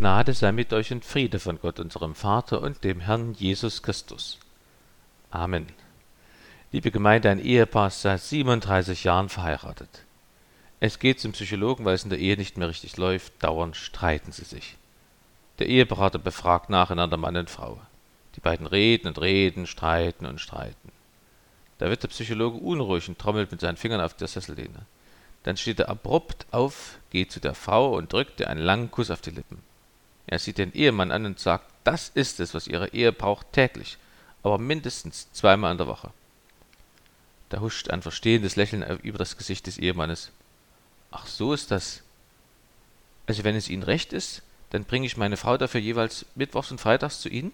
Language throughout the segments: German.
Gnade sei mit euch und Friede von Gott, unserem Vater und dem Herrn Jesus Christus. Amen. Liebe Gemeinde, ein Ehepaar ist seit 37 Jahren verheiratet. Es geht zum Psychologen, weil es in der Ehe nicht mehr richtig läuft. Dauernd streiten sie sich. Der Eheberater befragt nacheinander Mann und Frau. Die beiden reden und reden, streiten und streiten. Da wird der Psychologe unruhig und trommelt mit seinen Fingern auf der Sessellehne. Dann steht er abrupt auf, geht zu der Frau und drückt ihr einen langen Kuss auf die Lippen. Er sieht den Ehemann an und sagt, das ist es, was ihre Ehe braucht täglich, aber mindestens zweimal in der Woche. Da huscht ein verstehendes Lächeln über das Gesicht des Ehemannes. Ach, so ist das. Also wenn es Ihnen recht ist, dann bringe ich meine Frau dafür jeweils mittwochs und freitags zu Ihnen?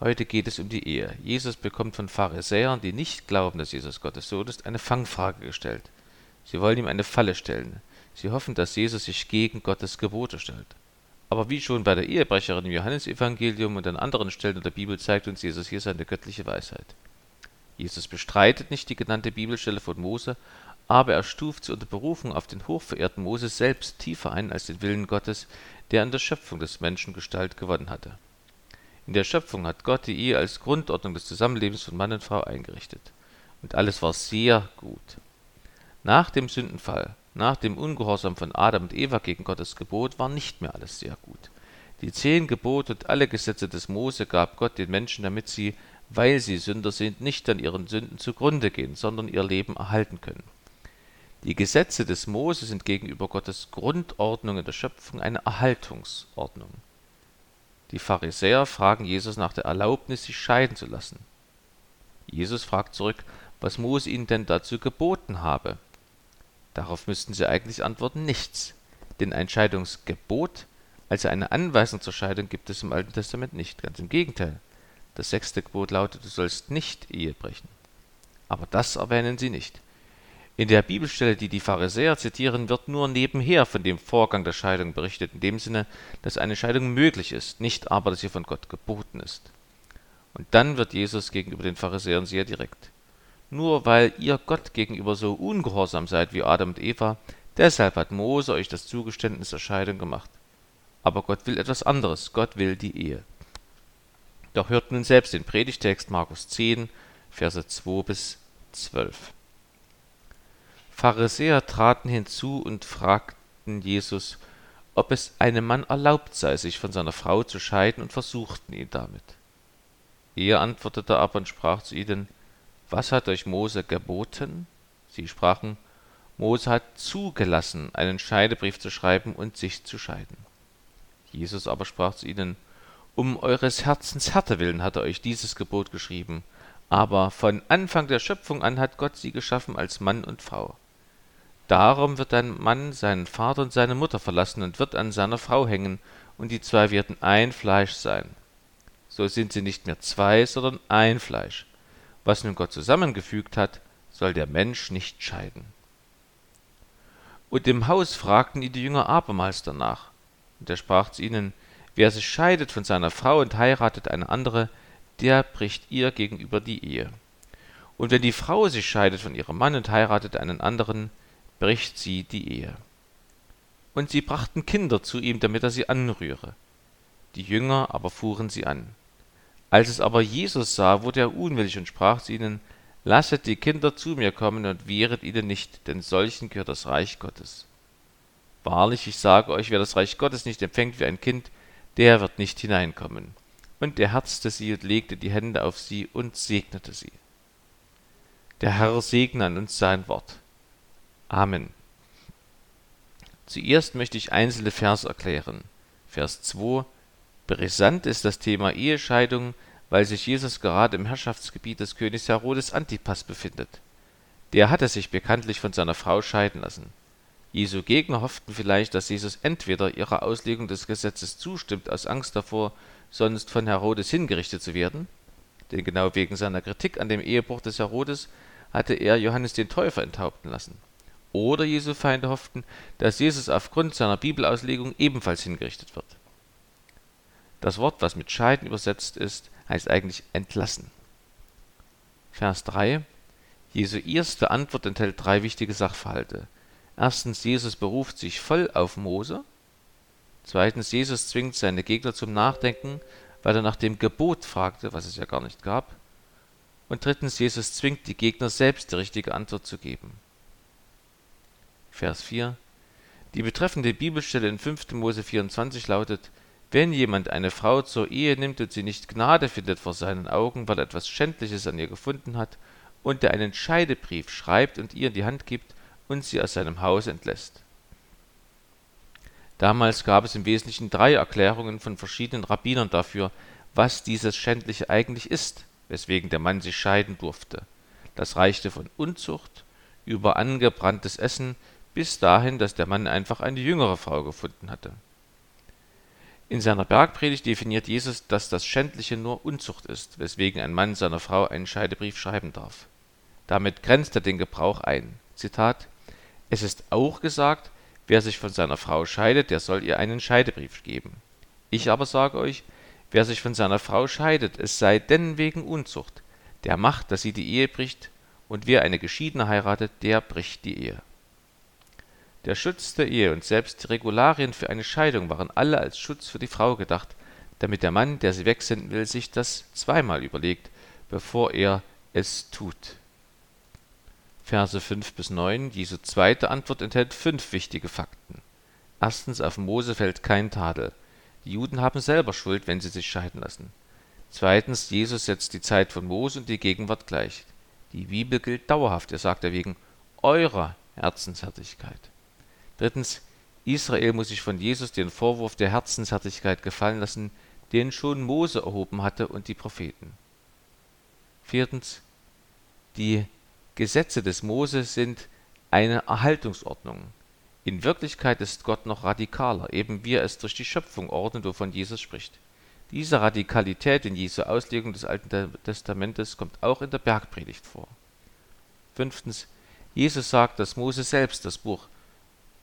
Heute geht es um die Ehe. Jesus bekommt von Pharisäern, die nicht glauben, dass Jesus Gottes Sohn ist, eine Fangfrage gestellt. Sie wollen ihm eine Falle stellen. Sie hoffen, dass Jesus sich gegen Gottes Gebote stellt. Aber wie schon bei der Ehebrecherin im Johannesevangelium und an anderen Stellen der Bibel zeigt uns Jesus hier seine göttliche Weisheit. Jesus bestreitet nicht die genannte Bibelstelle von Mose, aber er stuft sie unter Berufung auf den hochverehrten Moses selbst tiefer ein als den Willen Gottes, der an der Schöpfung des Menschen Gestalt gewonnen hatte. In der Schöpfung hat Gott die Ehe als Grundordnung des Zusammenlebens von Mann und Frau eingerichtet. Und alles war sehr gut. Nach dem Sündenfall nach dem Ungehorsam von Adam und Eva gegen Gottes Gebot war nicht mehr alles sehr gut. Die zehn Gebote und alle Gesetze des Mose gab Gott den Menschen, damit sie, weil sie Sünder sind, nicht an ihren Sünden zugrunde gehen, sondern ihr Leben erhalten können. Die Gesetze des Mose sind gegenüber Gottes Grundordnung in der Schöpfung eine Erhaltungsordnung. Die Pharisäer fragen Jesus nach der Erlaubnis, sich scheiden zu lassen. Jesus fragt zurück, was Mose ihnen denn dazu geboten habe. Darauf müssten sie eigentlich antworten nichts. Denn ein Scheidungsgebot, also eine Anweisung zur Scheidung, gibt es im Alten Testament nicht. Ganz im Gegenteil. Das sechste Gebot lautet, du sollst nicht Ehe brechen. Aber das erwähnen sie nicht. In der Bibelstelle, die die Pharisäer zitieren, wird nur nebenher von dem Vorgang der Scheidung berichtet, in dem Sinne, dass eine Scheidung möglich ist, nicht aber, dass sie von Gott geboten ist. Und dann wird Jesus gegenüber den Pharisäern sehr direkt. Nur weil ihr Gott gegenüber so ungehorsam seid wie Adam und Eva, deshalb hat Mose euch das Zugeständnis der Scheidung gemacht. Aber Gott will etwas anderes, Gott will die Ehe. Doch hört nun selbst den Predigtext Markus 10, Verse 2 bis 12. Pharisäer traten hinzu und fragten Jesus, ob es einem Mann erlaubt sei, sich von seiner Frau zu scheiden, und versuchten ihn damit. Er antwortete aber und sprach zu ihnen, was hat euch Mose geboten? Sie sprachen, Mose hat zugelassen, einen Scheidebrief zu schreiben und sich zu scheiden. Jesus aber sprach zu ihnen, um eures Herzens Härte willen hat er euch dieses Gebot geschrieben, aber von Anfang der Schöpfung an hat Gott sie geschaffen als Mann und Frau. Darum wird ein Mann seinen Vater und seine Mutter verlassen und wird an seiner Frau hängen, und die zwei werden ein Fleisch sein. So sind sie nicht mehr zwei, sondern ein Fleisch. Was nun Gott zusammengefügt hat, soll der Mensch nicht scheiden. Und im Haus fragten ihn die Jünger abermals danach. Und er sprach zu ihnen, wer sich scheidet von seiner Frau und heiratet eine andere, der bricht ihr gegenüber die Ehe. Und wenn die Frau sich scheidet von ihrem Mann und heiratet einen anderen, bricht sie die Ehe. Und sie brachten Kinder zu ihm, damit er sie anrühre. Die Jünger aber fuhren sie an. Als es aber Jesus sah, wurde er unwillig und sprach zu ihnen, Lasset die Kinder zu mir kommen und wehret ihnen nicht, denn solchen gehört das Reich Gottes. Wahrlich, ich sage euch, wer das Reich Gottes nicht empfängt wie ein Kind, der wird nicht hineinkommen. Und er herzte sie und legte die Hände auf sie und segnete sie. Der Herr segne an uns sein Wort. Amen. Zuerst möchte ich einzelne Vers erklären. Vers 2 Brisant ist das Thema Ehescheidung, weil sich Jesus gerade im Herrschaftsgebiet des Königs Herodes Antipas befindet. Der hatte sich bekanntlich von seiner Frau scheiden lassen. Jesu Gegner hofften vielleicht, dass Jesus entweder ihrer Auslegung des Gesetzes zustimmt aus Angst davor, sonst von Herodes hingerichtet zu werden, denn genau wegen seiner Kritik an dem Ehebruch des Herodes hatte er Johannes den Täufer enthaupten lassen. Oder Jesu Feinde hofften, dass Jesus aufgrund seiner Bibelauslegung ebenfalls hingerichtet wird. Das Wort, was mit scheiden übersetzt ist, heißt eigentlich entlassen. Vers 3. Jesu erste Antwort enthält drei wichtige Sachverhalte. Erstens, Jesus beruft sich voll auf Mose. Zweitens, Jesus zwingt seine Gegner zum Nachdenken, weil er nach dem Gebot fragte, was es ja gar nicht gab. Und drittens, Jesus zwingt die Gegner selbst die richtige Antwort zu geben. Vers 4. Die betreffende Bibelstelle in 5. Mose 24 lautet, wenn jemand eine Frau zur Ehe nimmt und sie nicht Gnade findet vor seinen Augen, weil er etwas Schändliches an ihr gefunden hat, und der einen Scheidebrief schreibt und ihr in die Hand gibt und sie aus seinem Haus entlässt. Damals gab es im Wesentlichen drei Erklärungen von verschiedenen Rabbinern dafür, was dieses Schändliche eigentlich ist, weswegen der Mann sich scheiden durfte. Das reichte von Unzucht über angebranntes Essen bis dahin, dass der Mann einfach eine jüngere Frau gefunden hatte in seiner Bergpredigt definiert Jesus, dass das Schändliche nur Unzucht ist, weswegen ein Mann seiner Frau einen Scheidebrief schreiben darf. Damit grenzt er den Gebrauch ein. Zitat: Es ist auch gesagt, wer sich von seiner Frau scheidet, der soll ihr einen Scheidebrief geben. Ich aber sage euch, wer sich von seiner Frau scheidet, es sei denn wegen Unzucht, der macht, dass sie die Ehe bricht, und wer eine Geschiedene heiratet, der bricht die Ehe der Schutz der Ehe und selbst die Regularien für eine Scheidung waren alle als Schutz für die Frau gedacht, damit der Mann, der sie wegsenden will, sich das zweimal überlegt, bevor er es tut. Verse 5 bis 9, Jesu zweite Antwort enthält fünf wichtige Fakten. Erstens, auf Mose fällt kein Tadel. Die Juden haben selber Schuld, wenn sie sich scheiden lassen. Zweitens, Jesus setzt die Zeit von Mose und die Gegenwart gleich. Die Bibel gilt dauerhaft, er sagt er wegen eurer Herzenshärtigkeit. Drittens, Israel muss sich von Jesus den Vorwurf der Herzenshärtigkeit gefallen lassen, den schon Mose erhoben hatte und die Propheten. Viertens, die Gesetze des Mose sind eine Erhaltungsordnung. In Wirklichkeit ist Gott noch radikaler, eben wie er es durch die Schöpfung ordnet, wovon Jesus spricht. Diese Radikalität in Jesu Auslegung des Alten Testamentes kommt auch in der Bergpredigt vor. Fünftens, Jesus sagt, dass Mose selbst das Buch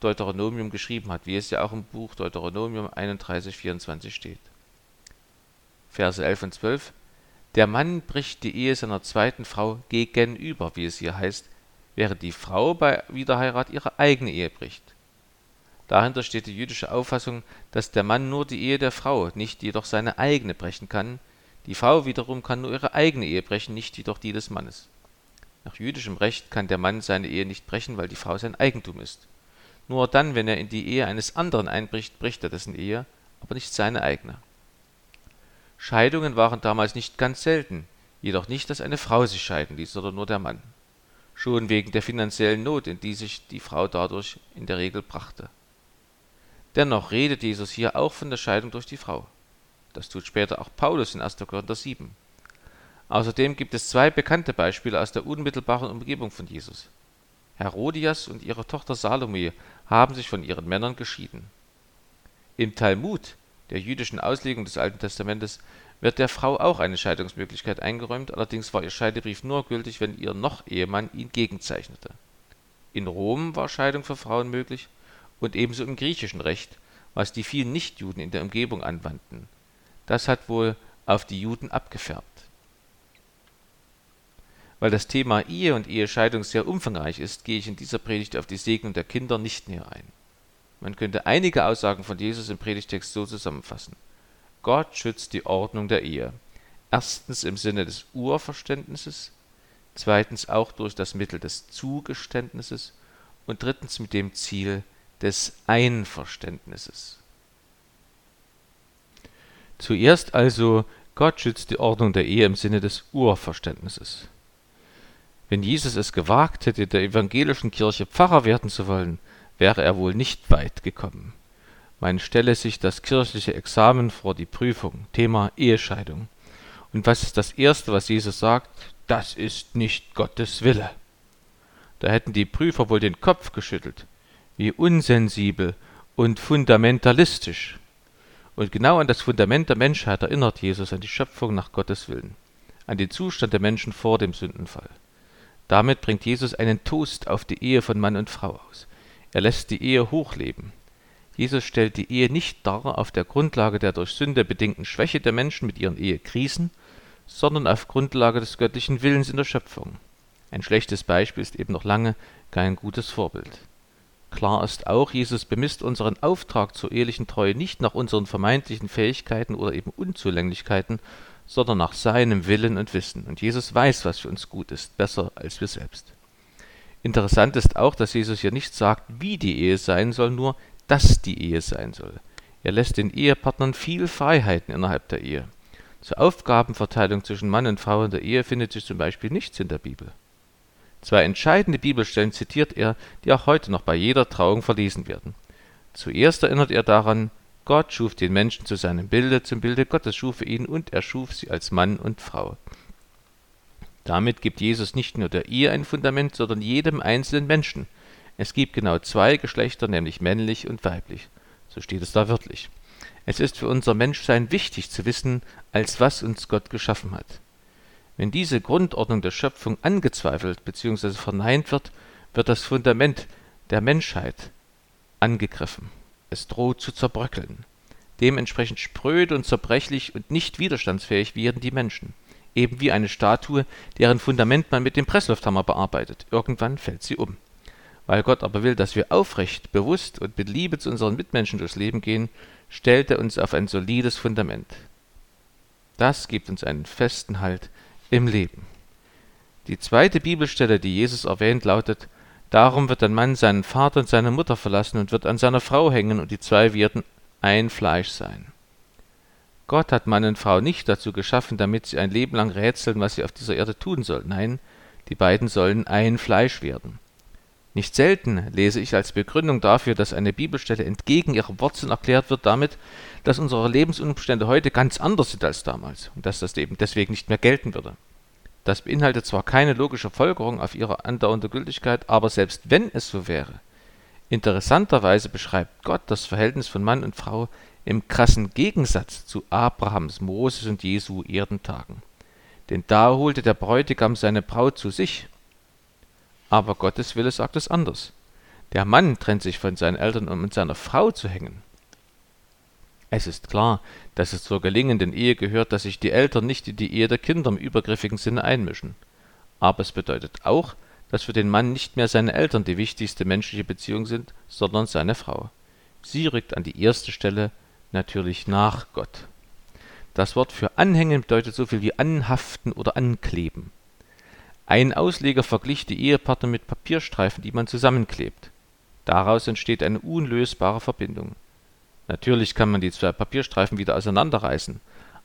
Deuteronomium geschrieben hat, wie es ja auch im Buch Deuteronomium 31, 24 steht. Verse 11 und 12 Der Mann bricht die Ehe seiner zweiten Frau gegenüber, wie es hier heißt, während die Frau bei Wiederheirat ihre eigene Ehe bricht. Dahinter steht die jüdische Auffassung, dass der Mann nur die Ehe der Frau, nicht jedoch seine eigene brechen kann, die Frau wiederum kann nur ihre eigene Ehe brechen, nicht jedoch die des Mannes. Nach jüdischem Recht kann der Mann seine Ehe nicht brechen, weil die Frau sein Eigentum ist. Nur dann, wenn er in die Ehe eines anderen einbricht, bricht er dessen Ehe, aber nicht seine eigene. Scheidungen waren damals nicht ganz selten, jedoch nicht, dass eine Frau sich scheiden ließ, sondern nur der Mann. Schon wegen der finanziellen Not, in die sich die Frau dadurch in der Regel brachte. Dennoch redet Jesus hier auch von der Scheidung durch die Frau. Das tut später auch Paulus in 1. Korinther 7. Außerdem gibt es zwei bekannte Beispiele aus der unmittelbaren Umgebung von Jesus. Herodias und ihre Tochter Salome haben sich von ihren Männern geschieden. Im Talmud, der jüdischen Auslegung des Alten Testamentes, wird der Frau auch eine Scheidungsmöglichkeit eingeräumt, allerdings war ihr Scheidebrief nur gültig, wenn ihr Noch-Ehemann ihn gegenzeichnete. In Rom war Scheidung für Frauen möglich und ebenso im griechischen Recht, was die vielen Nichtjuden in der Umgebung anwandten. Das hat wohl auf die Juden abgefärbt weil das Thema Ehe und Ehescheidung sehr umfangreich ist, gehe ich in dieser Predigt auf die Segnung der Kinder nicht näher ein. Man könnte einige Aussagen von Jesus im Predigtext so zusammenfassen. Gott schützt die Ordnung der Ehe. Erstens im Sinne des Urverständnisses, zweitens auch durch das Mittel des Zugeständnisses und drittens mit dem Ziel des Einverständnisses. Zuerst also Gott schützt die Ordnung der Ehe im Sinne des Urverständnisses. Wenn Jesus es gewagt hätte, der evangelischen Kirche Pfarrer werden zu wollen, wäre er wohl nicht weit gekommen. Man stelle sich das kirchliche Examen vor die Prüfung, Thema Ehescheidung. Und was ist das Erste, was Jesus sagt? Das ist nicht Gottes Wille. Da hätten die Prüfer wohl den Kopf geschüttelt. Wie unsensibel und fundamentalistisch. Und genau an das Fundament der Menschheit erinnert Jesus an die Schöpfung nach Gottes Willen, an den Zustand der Menschen vor dem Sündenfall. Damit bringt Jesus einen Toast auf die Ehe von Mann und Frau aus. Er lässt die Ehe hochleben. Jesus stellt die Ehe nicht dar auf der Grundlage der durch Sünde bedingten Schwäche der Menschen mit ihren Ehekrisen, sondern auf Grundlage des göttlichen Willens in der Schöpfung. Ein schlechtes Beispiel ist eben noch lange kein gutes Vorbild. Klar ist auch, Jesus bemisst unseren Auftrag zur ehelichen Treue nicht nach unseren vermeintlichen Fähigkeiten oder eben Unzulänglichkeiten, sondern nach seinem Willen und Wissen. Und Jesus weiß, was für uns gut ist, besser als wir selbst. Interessant ist auch, dass Jesus hier nicht sagt, wie die Ehe sein soll, nur dass die Ehe sein soll. Er lässt den Ehepartnern viel Freiheiten innerhalb der Ehe. Zur Aufgabenverteilung zwischen Mann und Frau in der Ehe findet sich zum Beispiel nichts in der Bibel. Zwei entscheidende Bibelstellen zitiert er, die auch heute noch bei jeder Trauung verlesen werden. Zuerst erinnert er daran, Gott schuf den Menschen zu seinem Bilde, zum Bilde Gottes schuf er ihn und er schuf sie als Mann und Frau. Damit gibt Jesus nicht nur der Ehe ein Fundament, sondern jedem einzelnen Menschen. Es gibt genau zwei Geschlechter, nämlich männlich und weiblich. So steht es da wörtlich. Es ist für unser Menschsein wichtig zu wissen, als was uns Gott geschaffen hat. Wenn diese Grundordnung der Schöpfung angezweifelt bzw. verneint wird, wird das Fundament der Menschheit angegriffen. Es droht zu zerbröckeln. Dementsprechend spröde und zerbrechlich und nicht widerstandsfähig werden die Menschen. Eben wie eine Statue, deren Fundament man mit dem Presslufthammer bearbeitet. Irgendwann fällt sie um. Weil Gott aber will, dass wir aufrecht, bewusst und mit Liebe zu unseren Mitmenschen durchs Leben gehen, stellt er uns auf ein solides Fundament. Das gibt uns einen festen Halt im Leben. Die zweite Bibelstelle, die Jesus erwähnt, lautet, Darum wird ein Mann seinen Vater und seine Mutter verlassen und wird an seiner Frau hängen, und die zwei werden ein Fleisch sein. Gott hat Mann und Frau nicht dazu geschaffen, damit sie ein Leben lang rätseln, was sie auf dieser Erde tun sollen. Nein, die beiden sollen ein Fleisch werden. Nicht selten lese ich als Begründung dafür, dass eine Bibelstelle entgegen ihrem Wortsinn erklärt wird, damit, dass unsere Lebensumstände heute ganz anders sind als damals und dass das eben deswegen nicht mehr gelten würde. Das beinhaltet zwar keine logische Folgerung auf ihre andauernde Gültigkeit, aber selbst wenn es so wäre, interessanterweise beschreibt Gott das Verhältnis von Mann und Frau im krassen Gegensatz zu Abrahams, Moses und Jesu Erdentagen. Denn da holte der Bräutigam seine Braut zu sich aber Gottes Wille sagt es anders. Der Mann trennt sich von seinen Eltern, um mit seiner Frau zu hängen. Es ist klar, dass es zur gelingenden Ehe gehört, dass sich die Eltern nicht in die Ehe der Kinder im übergriffigen Sinne einmischen. Aber es bedeutet auch, dass für den Mann nicht mehr seine Eltern die wichtigste menschliche Beziehung sind, sondern seine Frau. Sie rückt an die erste Stelle, natürlich nach Gott. Das Wort für anhängen bedeutet so viel wie anhaften oder ankleben. Ein Ausleger verglich die Ehepartner mit Papierstreifen, die man zusammenklebt. Daraus entsteht eine unlösbare Verbindung. Natürlich kann man die zwei Papierstreifen wieder auseinanderreißen,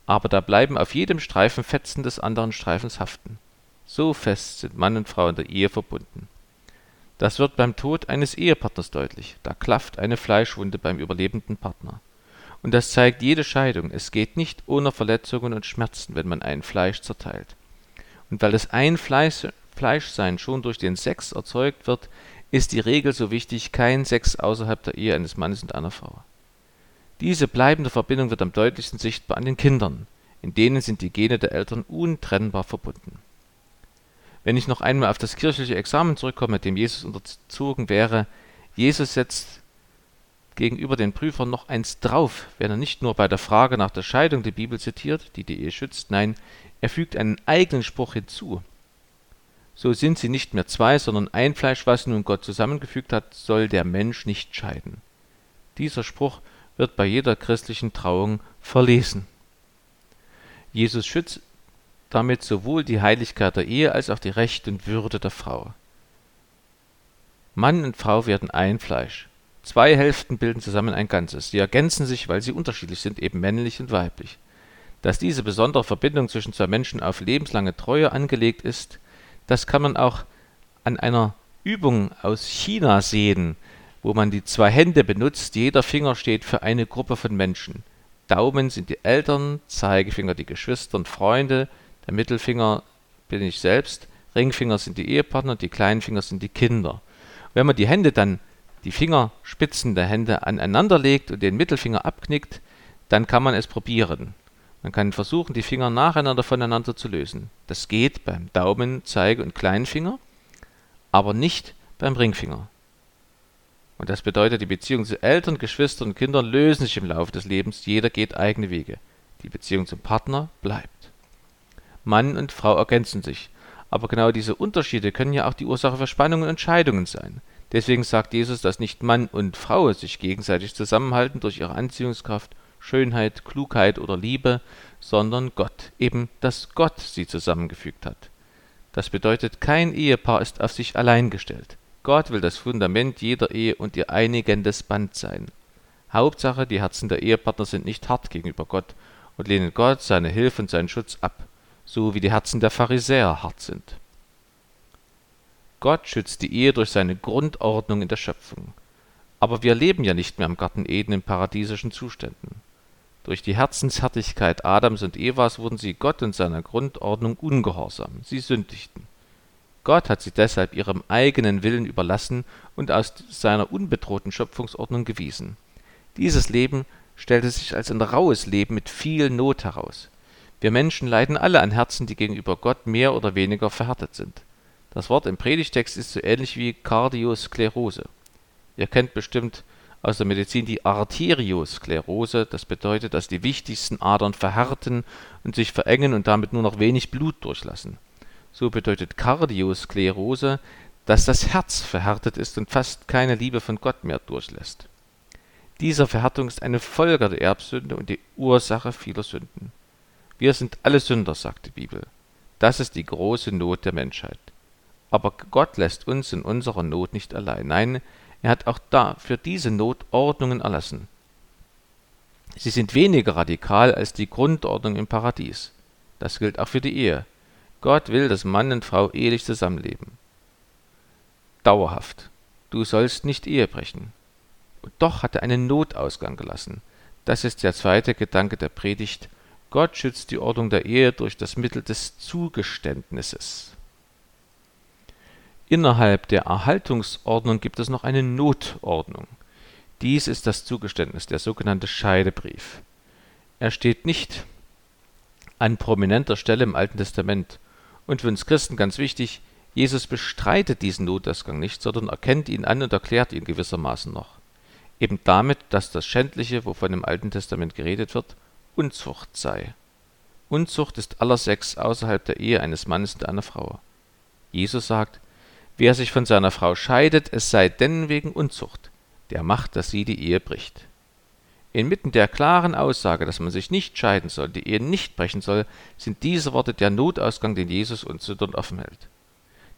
aber da bleiben auf jedem Streifen Fetzen des anderen Streifens haften. So fest sind Mann und Frau in der Ehe verbunden. Das wird beim Tod eines Ehepartners deutlich. Da klafft eine Fleischwunde beim überlebenden Partner. Und das zeigt jede Scheidung. Es geht nicht ohne Verletzungen und Schmerzen, wenn man ein Fleisch zerteilt. Und weil das ein Fleisch, Fleischsein schon durch den Sex erzeugt wird, ist die Regel so wichtig, kein Sex außerhalb der Ehe eines Mannes und einer Frau. Diese bleibende Verbindung wird am deutlichsten sichtbar an den Kindern, in denen sind die Gene der Eltern untrennbar verbunden. Wenn ich noch einmal auf das kirchliche Examen zurückkomme, dem Jesus unterzogen wäre, Jesus setzt gegenüber den Prüfern noch eins drauf, wenn er nicht nur bei der Frage nach der Scheidung die Bibel zitiert, die die Ehe schützt, nein, er fügt einen eigenen Spruch hinzu. So sind sie nicht mehr zwei, sondern ein Fleisch, was nun Gott zusammengefügt hat, soll der Mensch nicht scheiden. Dieser Spruch wird bei jeder christlichen Trauung verlesen. Jesus schützt damit sowohl die Heiligkeit der Ehe als auch die Rechte und Würde der Frau. Mann und Frau werden ein Fleisch. Zwei Hälften bilden zusammen ein Ganzes. Sie ergänzen sich, weil sie unterschiedlich sind, eben männlich und weiblich. Dass diese besondere Verbindung zwischen zwei Menschen auf lebenslange Treue angelegt ist, das kann man auch an einer Übung aus China sehen, wo man die zwei Hände benutzt. Jeder Finger steht für eine Gruppe von Menschen. Daumen sind die Eltern, Zeigefinger die Geschwister und Freunde, der Mittelfinger bin ich selbst, Ringfinger sind die Ehepartner, die kleinen Finger sind die Kinder. Wenn man die Hände dann, die Fingerspitzen der Hände aneinander legt und den Mittelfinger abknickt, dann kann man es probieren. Man kann versuchen, die Finger nacheinander voneinander zu lösen. Das geht beim Daumen, Zeige und Kleinfinger, aber nicht beim Ringfinger. Und das bedeutet, die Beziehungen zu Eltern, Geschwistern und Kindern lösen sich im Laufe des Lebens, jeder geht eigene Wege. Die Beziehung zum Partner bleibt. Mann und Frau ergänzen sich, aber genau diese Unterschiede können ja auch die Ursache für Spannungen und Scheidungen sein. Deswegen sagt Jesus, dass nicht Mann und Frau sich gegenseitig zusammenhalten durch ihre Anziehungskraft, Schönheit, Klugheit oder Liebe, sondern Gott, eben dass Gott sie zusammengefügt hat. Das bedeutet, kein Ehepaar ist auf sich allein gestellt. Gott will das Fundament jeder Ehe und ihr einigendes Band sein. Hauptsache, die Herzen der Ehepartner sind nicht hart gegenüber Gott und lehnen Gott, seine Hilfe und seinen Schutz ab, so wie die Herzen der Pharisäer hart sind. Gott schützt die Ehe durch seine Grundordnung in der Schöpfung. Aber wir leben ja nicht mehr im Garten Eden in paradiesischen Zuständen. Durch die Herzenshärtigkeit Adams und Evas wurden sie Gott und seiner Grundordnung ungehorsam, sie sündigten. Gott hat sie deshalb ihrem eigenen Willen überlassen und aus seiner unbedrohten Schöpfungsordnung gewiesen. Dieses Leben stellte sich als ein raues Leben mit viel Not heraus. Wir Menschen leiden alle an Herzen, die gegenüber Gott mehr oder weniger verhärtet sind. Das Wort im Predigtext ist so ähnlich wie Kardiosklerose. Ihr kennt bestimmt aus der Medizin die Arteriosklerose. Das bedeutet, dass die wichtigsten Adern verhärten und sich verengen und damit nur noch wenig Blut durchlassen. So bedeutet Kardiosklerose, dass das Herz verhärtet ist und fast keine Liebe von Gott mehr durchlässt. Diese Verhärtung ist eine Folge der Erbsünde und die Ursache vieler Sünden. Wir sind alle Sünder, sagt die Bibel. Das ist die große Not der Menschheit. Aber Gott lässt uns in unserer Not nicht allein. Nein, er hat auch da für diese Not Ordnungen erlassen. Sie sind weniger radikal als die Grundordnung im Paradies. Das gilt auch für die Ehe. Gott will, dass Mann und Frau ehelich zusammenleben. Dauerhaft. Du sollst nicht Ehe brechen. Und doch hat er einen Notausgang gelassen. Das ist der zweite Gedanke der Predigt. Gott schützt die Ordnung der Ehe durch das Mittel des Zugeständnisses. Innerhalb der Erhaltungsordnung gibt es noch eine Notordnung. Dies ist das Zugeständnis, der sogenannte Scheidebrief. Er steht nicht an prominenter Stelle im Alten Testament. Und für uns Christen ganz wichtig, Jesus bestreitet diesen Notausgang nicht, sondern erkennt ihn an und erklärt ihn gewissermaßen noch eben damit, dass das Schändliche, wovon im Alten Testament geredet wird, Unzucht sei. Unzucht ist aller Sex außerhalb der Ehe eines Mannes und einer Frau. Jesus sagt, wer sich von seiner Frau scheidet, es sei denn wegen Unzucht, der macht, dass sie die Ehe bricht. Inmitten der klaren Aussage, dass man sich nicht scheiden soll, die Ehe nicht brechen soll, sind diese Worte der Notausgang, den Jesus uns zitternd offen hält.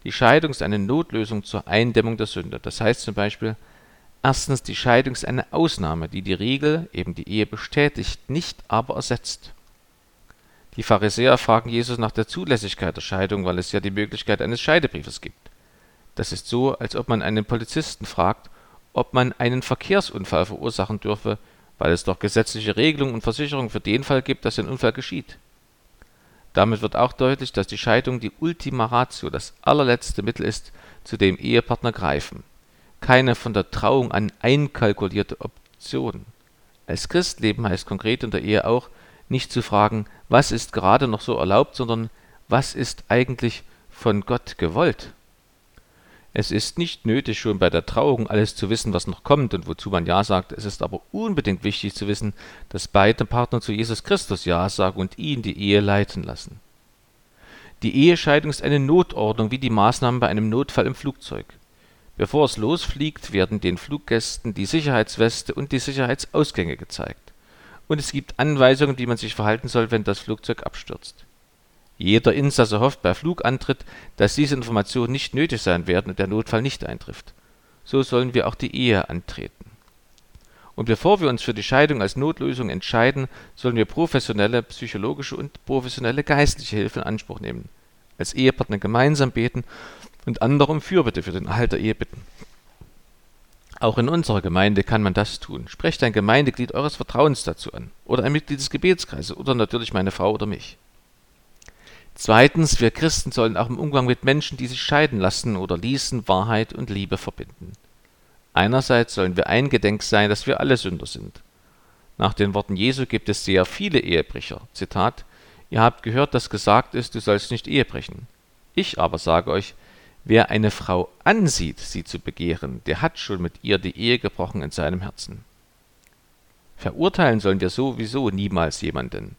Die Scheidung ist eine Notlösung zur Eindämmung der Sünde. Das heißt zum Beispiel, Erstens, die Scheidung ist eine Ausnahme, die die Regel, eben die Ehe bestätigt, nicht aber ersetzt. Die Pharisäer fragen Jesus nach der Zulässigkeit der Scheidung, weil es ja die Möglichkeit eines Scheidebriefes gibt. Das ist so, als ob man einen Polizisten fragt, ob man einen Verkehrsunfall verursachen dürfe, weil es doch gesetzliche Regelungen und Versicherungen für den Fall gibt, dass ein Unfall geschieht. Damit wird auch deutlich, dass die Scheidung die Ultima Ratio, das allerletzte Mittel ist, zu dem Ehepartner greifen keine von der Trauung an einkalkulierte Option. Als Christ leben heißt konkret in der Ehe auch, nicht zu fragen, was ist gerade noch so erlaubt, sondern was ist eigentlich von Gott gewollt. Es ist nicht nötig, schon bei der Trauung alles zu wissen, was noch kommt und wozu man Ja sagt. Es ist aber unbedingt wichtig zu wissen, dass beide Partner zu Jesus Christus Ja sagen und ihn die Ehe leiten lassen. Die Ehescheidung ist eine Notordnung wie die Maßnahmen bei einem Notfall im Flugzeug. Bevor es losfliegt, werden den Fluggästen die Sicherheitsweste und die Sicherheitsausgänge gezeigt. Und es gibt Anweisungen, wie man sich verhalten soll, wenn das Flugzeug abstürzt. Jeder Insasse hofft bei Flugantritt, dass diese Informationen nicht nötig sein werden und der Notfall nicht eintrifft. So sollen wir auch die Ehe antreten. Und bevor wir uns für die Scheidung als Notlösung entscheiden, sollen wir professionelle psychologische und professionelle geistliche Hilfe in Anspruch nehmen. Als Ehepartner gemeinsam beten und andere um Fürbitte für den Erhalt der Ehe bitten. Auch in unserer Gemeinde kann man das tun. Sprecht ein Gemeindeglied eures Vertrauens dazu an oder ein Mitglied des Gebetskreises oder natürlich meine Frau oder mich. Zweitens, wir Christen sollen auch im Umgang mit Menschen, die sich scheiden lassen oder ließen, Wahrheit und Liebe verbinden. Einerseits sollen wir eingedenk sein, dass wir alle Sünder sind. Nach den Worten Jesu gibt es sehr viele Ehebrecher. Zitat: Ihr habt gehört, dass gesagt ist, du sollst nicht Ehe brechen. Ich aber sage euch, Wer eine Frau ansieht, sie zu begehren, der hat schon mit ihr die Ehe gebrochen in seinem Herzen. Verurteilen sollen wir sowieso niemals jemanden.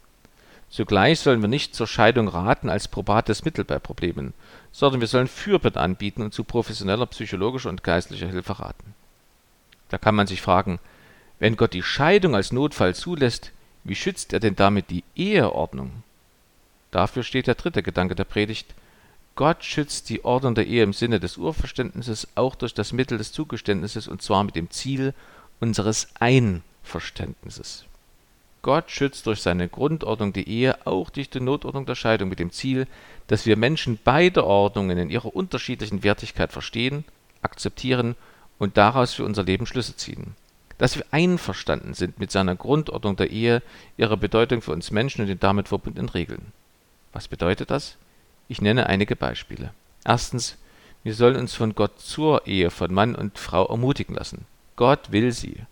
Zugleich sollen wir nicht zur Scheidung raten als probates Mittel bei Problemen, sondern wir sollen Fürbitte anbieten und zu professioneller psychologischer und geistlicher Hilfe raten. Da kann man sich fragen, wenn Gott die Scheidung als Notfall zulässt, wie schützt er denn damit die Eheordnung? Dafür steht der dritte Gedanke der Predigt. Gott schützt die Ordnung der Ehe im Sinne des Urverständnisses auch durch das Mittel des Zugeständnisses und zwar mit dem Ziel unseres Einverständnisses. Gott schützt durch seine Grundordnung die Ehe auch durch die Notordnung der Scheidung mit dem Ziel, dass wir Menschen beide Ordnungen in ihrer unterschiedlichen Wertigkeit verstehen, akzeptieren und daraus für unser Leben Schlüsse ziehen. Dass wir einverstanden sind mit seiner Grundordnung der Ehe, ihrer Bedeutung für uns Menschen und den damit verbundenen Regeln. Was bedeutet das? Ich nenne einige Beispiele. Erstens, wir sollen uns von Gott zur Ehe von Mann und Frau ermutigen lassen. Gott will sie.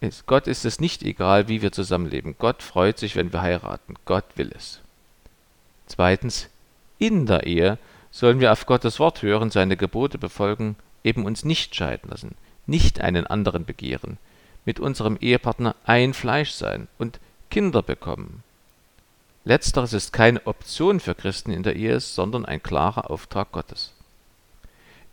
Ist, Gott ist es nicht egal, wie wir zusammenleben. Gott freut sich, wenn wir heiraten. Gott will es. Zweitens, in der Ehe sollen wir auf Gottes Wort hören, seine Gebote befolgen, eben uns nicht scheiden lassen, nicht einen anderen begehren, mit unserem Ehepartner ein Fleisch sein und Kinder bekommen. Letzteres ist keine Option für Christen in der Ehe, sondern ein klarer Auftrag Gottes.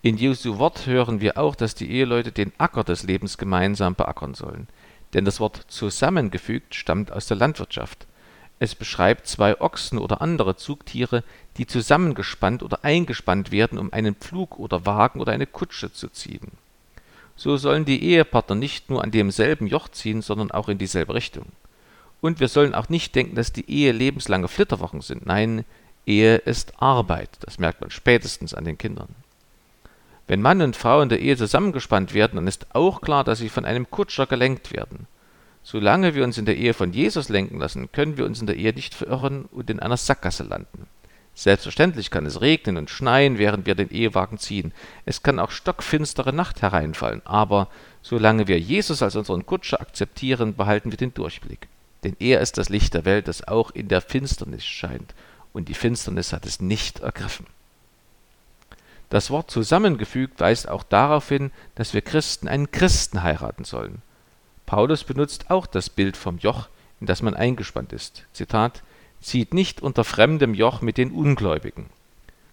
In Jesu Wort hören wir auch, dass die Eheleute den Acker des Lebens gemeinsam beackern sollen. Denn das Wort zusammengefügt stammt aus der Landwirtschaft. Es beschreibt zwei Ochsen oder andere Zugtiere, die zusammengespannt oder eingespannt werden, um einen Pflug oder Wagen oder eine Kutsche zu ziehen. So sollen die Ehepartner nicht nur an demselben Joch ziehen, sondern auch in dieselbe Richtung. Und wir sollen auch nicht denken, dass die Ehe lebenslange Flitterwochen sind. Nein, Ehe ist Arbeit. Das merkt man spätestens an den Kindern. Wenn Mann und Frau in der Ehe zusammengespannt werden, dann ist auch klar, dass sie von einem Kutscher gelenkt werden. Solange wir uns in der Ehe von Jesus lenken lassen, können wir uns in der Ehe nicht verirren und in einer Sackgasse landen. Selbstverständlich kann es regnen und schneien, während wir den Ehewagen ziehen. Es kann auch stockfinstere Nacht hereinfallen. Aber solange wir Jesus als unseren Kutscher akzeptieren, behalten wir den Durchblick. Denn er ist das Licht der Welt, das auch in der Finsternis scheint. Und die Finsternis hat es nicht ergriffen. Das Wort zusammengefügt weist auch darauf hin, dass wir Christen einen Christen heiraten sollen. Paulus benutzt auch das Bild vom Joch, in das man eingespannt ist. Zitat: Zieht nicht unter fremdem Joch mit den Ungläubigen.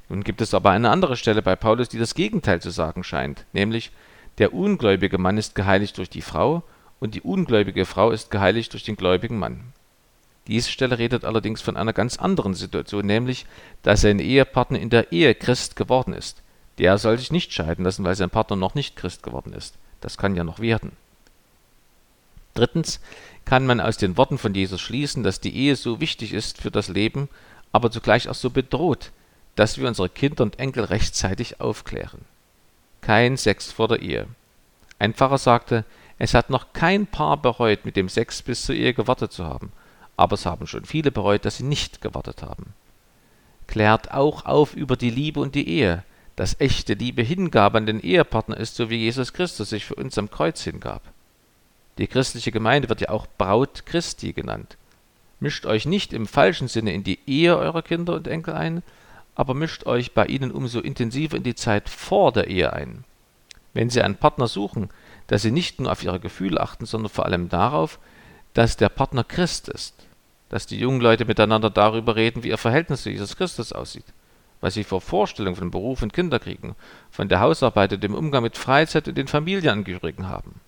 Nun gibt es aber eine andere Stelle bei Paulus, die das Gegenteil zu sagen scheint, nämlich der ungläubige Mann ist geheiligt durch die Frau und die ungläubige Frau ist geheiligt durch den gläubigen Mann. Diese Stelle redet allerdings von einer ganz anderen Situation, nämlich, dass sein Ehepartner in der Ehe Christ geworden ist. Der soll sich nicht scheiden lassen, weil sein Partner noch nicht Christ geworden ist. Das kann ja noch werden. Drittens kann man aus den Worten von Jesus schließen, dass die Ehe so wichtig ist für das Leben, aber zugleich auch so bedroht, dass wir unsere Kinder und Enkel rechtzeitig aufklären. Kein Sex vor der Ehe. Ein Pfarrer sagte, es hat noch kein Paar bereut, mit dem Sex bis zur Ehe gewartet zu haben, aber es haben schon viele bereut, dass sie nicht gewartet haben. Klärt auch auf über die Liebe und die Ehe, dass echte Liebe Hingabe an den Ehepartner ist, so wie Jesus Christus sich für uns am Kreuz hingab. Die christliche Gemeinde wird ja auch Braut Christi genannt. Mischt euch nicht im falschen Sinne in die Ehe eurer Kinder und Enkel ein, aber mischt euch bei ihnen umso intensiver in die Zeit vor der Ehe ein. Wenn sie einen Partner suchen, dass sie nicht nur auf ihre Gefühle achten, sondern vor allem darauf, dass der Partner Christ ist, dass die jungen Leute miteinander darüber reden, wie ihr Verhältnis zu Jesus Christus aussieht was sie vor Vorstellungen von Beruf und Kinderkriegen, von der Hausarbeit und dem Umgang mit Freizeit und den Familienangehörigen haben.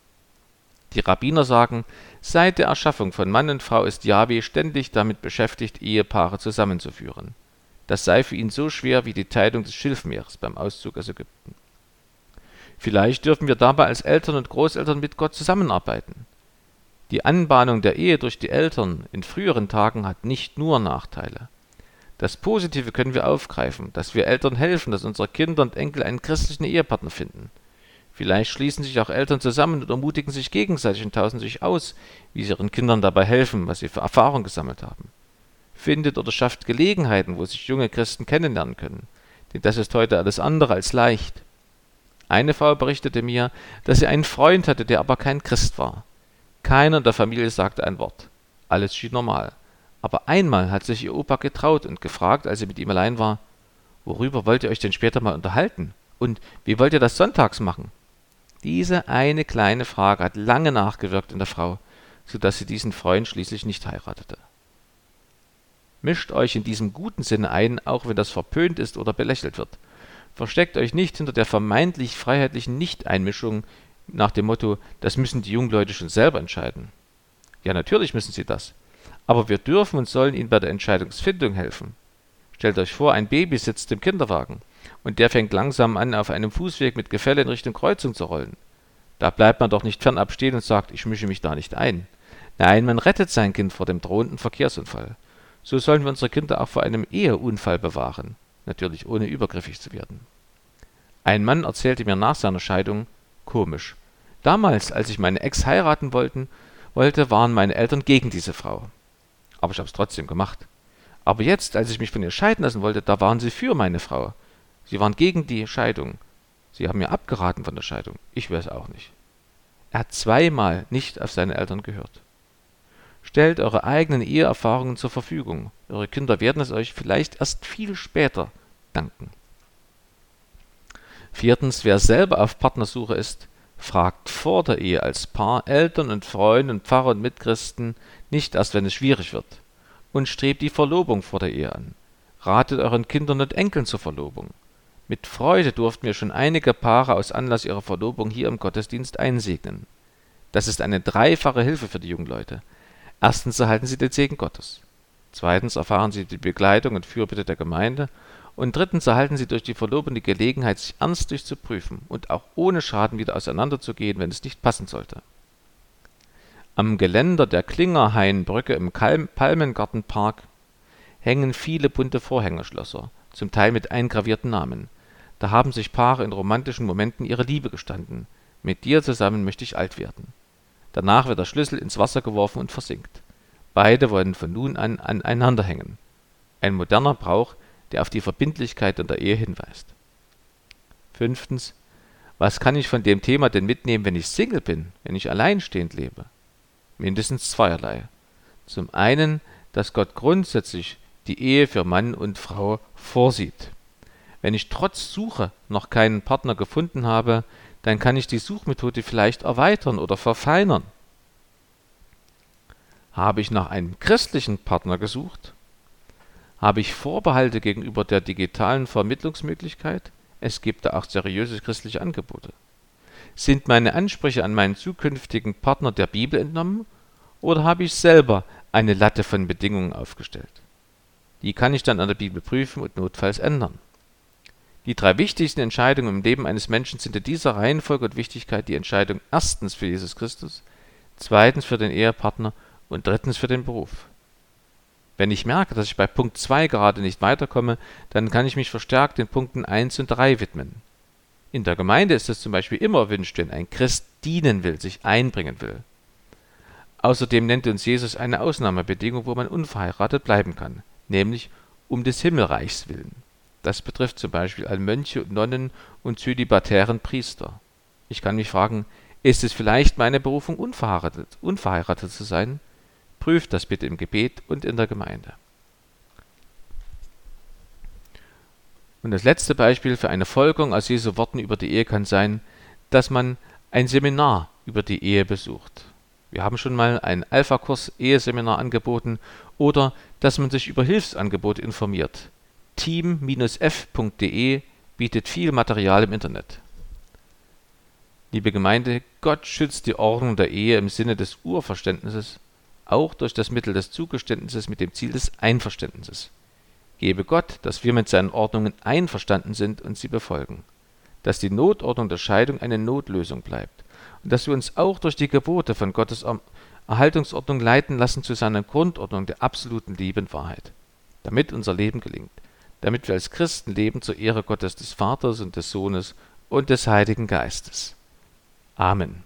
Die Rabbiner sagen, seit der Erschaffung von Mann und Frau ist Yahweh ständig damit beschäftigt, Ehepaare zusammenzuführen. Das sei für ihn so schwer wie die Teilung des Schilfmeeres beim Auszug aus Ägypten. Vielleicht dürfen wir dabei als Eltern und Großeltern mit Gott zusammenarbeiten. Die Anbahnung der Ehe durch die Eltern in früheren Tagen hat nicht nur Nachteile. Das Positive können wir aufgreifen, dass wir Eltern helfen, dass unsere Kinder und Enkel einen christlichen Ehepartner finden. Vielleicht schließen sich auch Eltern zusammen und ermutigen sich gegenseitig und tauschen sich aus, wie sie ihren Kindern dabei helfen, was sie für Erfahrung gesammelt haben. Findet oder schafft Gelegenheiten, wo sich junge Christen kennenlernen können, denn das ist heute alles andere als leicht. Eine Frau berichtete mir, dass sie einen Freund hatte, der aber kein Christ war. Keiner in der Familie sagte ein Wort. Alles schien normal. Aber einmal hat sich ihr Opa getraut und gefragt, als sie mit ihm allein war, worüber wollt ihr euch denn später mal unterhalten? Und wie wollt ihr das sonntags machen? Diese eine kleine Frage hat lange nachgewirkt in der Frau, so dass sie diesen Freund schließlich nicht heiratete. Mischt euch in diesem guten Sinne ein, auch wenn das verpönt ist oder belächelt wird. Versteckt euch nicht hinter der vermeintlich freiheitlichen Nichteinmischung nach dem Motto, das müssen die jungen Leute schon selber entscheiden. Ja, natürlich müssen sie das. Aber wir dürfen und sollen ihnen bei der Entscheidungsfindung helfen. Stellt euch vor, ein Baby sitzt im Kinderwagen und der fängt langsam an, auf einem Fußweg mit Gefälle in Richtung Kreuzung zu rollen. Da bleibt man doch nicht fernab stehen und sagt, ich mische mich da nicht ein. Nein, man rettet sein Kind vor dem drohenden Verkehrsunfall. So sollen wir unsere Kinder auch vor einem Eheunfall bewahren, natürlich ohne übergriffig zu werden. Ein Mann erzählte mir nach seiner Scheidung, komisch. Damals, als ich meine Ex heiraten wollten, wollte, waren meine Eltern gegen diese Frau. Aber ich habe es trotzdem gemacht. Aber jetzt, als ich mich von ihr scheiden lassen wollte, da waren sie für meine Frau. Sie waren gegen die Scheidung. Sie haben mir abgeraten von der Scheidung. Ich es auch nicht. Er hat zweimal nicht auf seine Eltern gehört. Stellt eure eigenen Eheerfahrungen zur Verfügung. Eure Kinder werden es euch vielleicht erst viel später danken. Viertens, wer selber auf Partnersuche ist, fragt vor der Ehe als Paar Eltern und Freunde und Pfarrer und Mitchristen nicht erst, wenn es schwierig wird. Und strebt die Verlobung vor der Ehe an. Ratet euren Kindern und Enkeln zur Verlobung. Mit Freude durften wir schon einige Paare aus Anlass ihrer Verlobung hier im Gottesdienst einsegnen. Das ist eine dreifache Hilfe für die jungen Leute. Erstens erhalten sie den Segen Gottes. Zweitens erfahren sie die Begleitung und Fürbitte der Gemeinde. Und drittens erhalten sie durch die Verlobung die Gelegenheit, sich ernstlich zu prüfen und auch ohne Schaden wieder auseinanderzugehen, wenn es nicht passen sollte. Am Geländer der Klingerhainbrücke im Palmengartenpark hängen viele bunte Vorhängerschlösser, zum Teil mit eingravierten Namen. Da haben sich Paare in romantischen Momenten ihre Liebe gestanden. Mit dir zusammen möchte ich alt werden. Danach wird der Schlüssel ins Wasser geworfen und versinkt. Beide wollen von nun an aneinander hängen. Ein moderner Brauch, der auf die Verbindlichkeit in der Ehe hinweist. Fünftens. Was kann ich von dem Thema denn mitnehmen, wenn ich Single bin, wenn ich alleinstehend lebe? Mindestens zweierlei. Zum einen, dass Gott grundsätzlich die Ehe für Mann und Frau vorsieht. Wenn ich trotz Suche noch keinen Partner gefunden habe, dann kann ich die Suchmethode vielleicht erweitern oder verfeinern. Habe ich nach einem christlichen Partner gesucht? Habe ich Vorbehalte gegenüber der digitalen Vermittlungsmöglichkeit? Es gibt da auch seriöse christliche Angebote. Sind meine Ansprüche an meinen zukünftigen Partner der Bibel entnommen oder habe ich selber eine Latte von Bedingungen aufgestellt? Die kann ich dann an der Bibel prüfen und notfalls ändern. Die drei wichtigsten Entscheidungen im Leben eines Menschen sind in dieser Reihenfolge und Wichtigkeit die Entscheidung erstens für Jesus Christus, zweitens für den Ehepartner und drittens für den Beruf. Wenn ich merke, dass ich bei Punkt 2 gerade nicht weiterkomme, dann kann ich mich verstärkt den Punkten 1 und 3 widmen. In der Gemeinde ist es zum Beispiel immer erwünscht, wenn ein Christ dienen will, sich einbringen will. Außerdem nennt uns Jesus eine Ausnahmebedingung, wo man unverheiratet bleiben kann, nämlich um des Himmelreichs willen. Das betrifft zum Beispiel all Mönche und Nonnen und zölibatären Priester. Ich kann mich fragen, ist es vielleicht meine Berufung, unverheiratet, unverheiratet zu sein? Prüft das bitte im Gebet und in der Gemeinde. Und das letzte Beispiel für eine Folgerung aus Jesu Worten über die Ehe kann sein, dass man ein Seminar über die Ehe besucht. Wir haben schon mal einen Alpha-Kurs Eheseminar angeboten oder dass man sich über Hilfsangebote informiert team-f.de bietet viel Material im Internet. Liebe Gemeinde, Gott schützt die Ordnung der Ehe im Sinne des Urverständnisses, auch durch das Mittel des Zugeständnisses mit dem Ziel des Einverständnisses. Gebe Gott, dass wir mit seinen Ordnungen einverstanden sind und sie befolgen, dass die Notordnung der Scheidung eine Notlösung bleibt und dass wir uns auch durch die Gebote von Gottes Erhaltungsordnung leiten lassen zu seiner Grundordnung der absoluten Liebe und Wahrheit, damit unser Leben gelingt damit wir als Christen leben zur Ehre Gottes des Vaters und des Sohnes und des Heiligen Geistes. Amen.